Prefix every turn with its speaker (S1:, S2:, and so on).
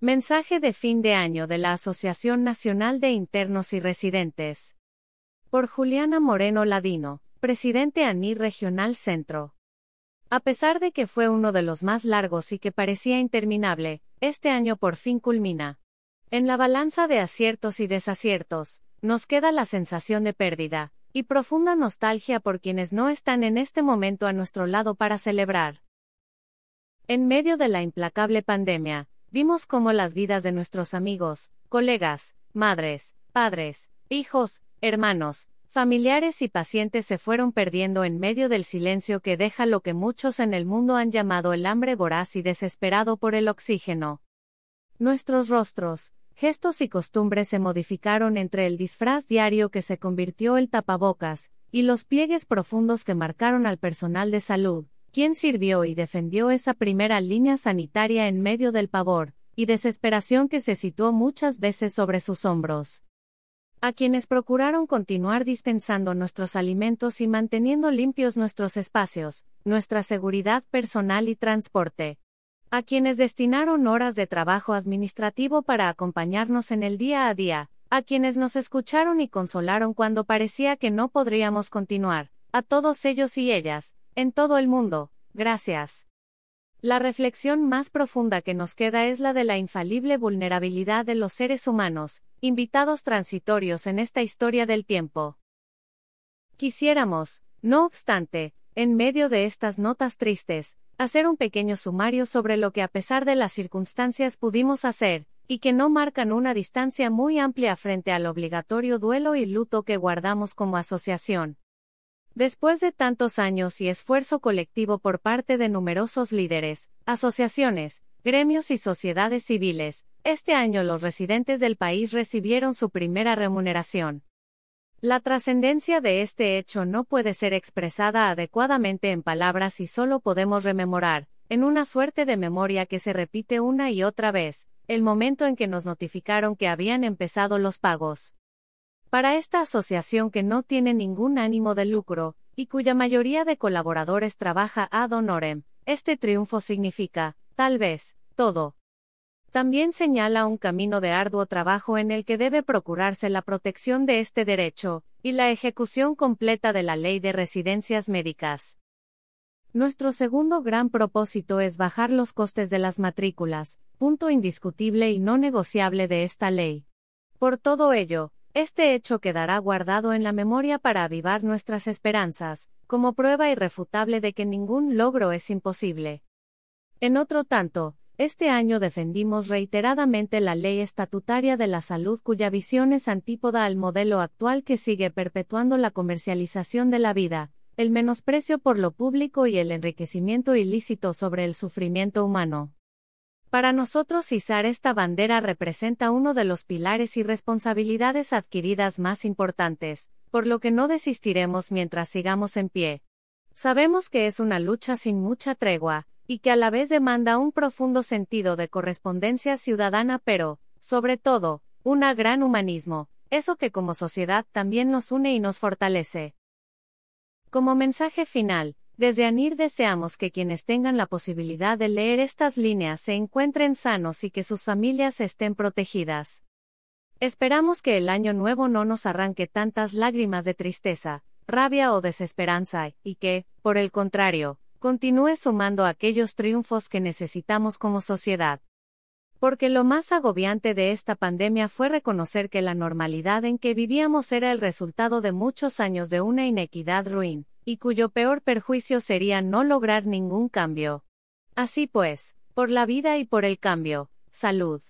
S1: Mensaje de fin de año de la Asociación Nacional de Internos y Residentes. Por Juliana Moreno Ladino, presidente ANI Regional Centro. A pesar de que fue uno de los más largos y que parecía interminable, este año por fin culmina. En la balanza de aciertos y desaciertos, nos queda la sensación de pérdida, y profunda nostalgia por quienes no están en este momento a nuestro lado para celebrar. En medio de la implacable pandemia, vimos cómo las vidas de nuestros amigos, colegas, madres, padres, hijos, hermanos, familiares y pacientes se fueron perdiendo en medio del silencio que deja lo que muchos en el mundo han llamado el hambre voraz y desesperado por el oxígeno. Nuestros rostros, gestos y costumbres se modificaron entre el disfraz diario que se convirtió el tapabocas, y los pliegues profundos que marcaron al personal de salud, quien sirvió y defendió esa primera línea sanitaria en medio del pavor y desesperación que se situó muchas veces sobre sus hombros. A quienes procuraron continuar dispensando nuestros alimentos y manteniendo limpios nuestros espacios, nuestra seguridad personal y transporte. A quienes destinaron horas de trabajo administrativo para acompañarnos en el día a día, a quienes nos escucharon y consolaron cuando parecía que no podríamos continuar, a todos ellos y ellas, en todo el mundo, gracias. La reflexión más profunda que nos queda es la de la infalible vulnerabilidad de los seres humanos, invitados transitorios en esta historia del tiempo. Quisiéramos, no obstante, en medio de estas notas tristes, hacer un pequeño sumario sobre lo que a pesar de las circunstancias pudimos hacer, y que no marcan una distancia muy amplia frente al obligatorio duelo y luto que guardamos como asociación. Después de tantos años y esfuerzo colectivo por parte de numerosos líderes, asociaciones, gremios y sociedades civiles, este año los residentes del país recibieron su primera remuneración. La trascendencia de este hecho no puede ser expresada adecuadamente en palabras y solo podemos rememorar, en una suerte de memoria que se repite una y otra vez, el momento en que nos notificaron que habían empezado los pagos. Para esta asociación que no tiene ningún ánimo de lucro, y cuya mayoría de colaboradores trabaja ad honorem, este triunfo significa, tal vez, todo. También señala un camino de arduo trabajo en el que debe procurarse la protección de este derecho, y la ejecución completa de la ley de residencias médicas. Nuestro segundo gran propósito es bajar los costes de las matrículas, punto indiscutible y no negociable de esta ley. Por todo ello, este hecho quedará guardado en la memoria para avivar nuestras esperanzas, como prueba irrefutable de que ningún logro es imposible. En otro tanto, este año defendimos reiteradamente la ley estatutaria de la salud cuya visión es antípoda al modelo actual que sigue perpetuando la comercialización de la vida, el menosprecio por lo público y el enriquecimiento ilícito sobre el sufrimiento humano. Para nosotros izar esta bandera representa uno de los pilares y responsabilidades adquiridas más importantes, por lo que no desistiremos mientras sigamos en pie. Sabemos que es una lucha sin mucha tregua, y que a la vez demanda un profundo sentido de correspondencia ciudadana pero, sobre todo, un gran humanismo, eso que como sociedad también nos une y nos fortalece. Como mensaje final, desde ANIR deseamos que quienes tengan la posibilidad de leer estas líneas se encuentren sanos y que sus familias estén protegidas. Esperamos que el año nuevo no nos arranque tantas lágrimas de tristeza, rabia o desesperanza, y que, por el contrario, continúe sumando aquellos triunfos que necesitamos como sociedad. Porque lo más agobiante de esta pandemia fue reconocer que la normalidad en que vivíamos era el resultado de muchos años de una inequidad ruin, y cuyo peor perjuicio sería no lograr ningún cambio. Así pues, por la vida y por el cambio, salud.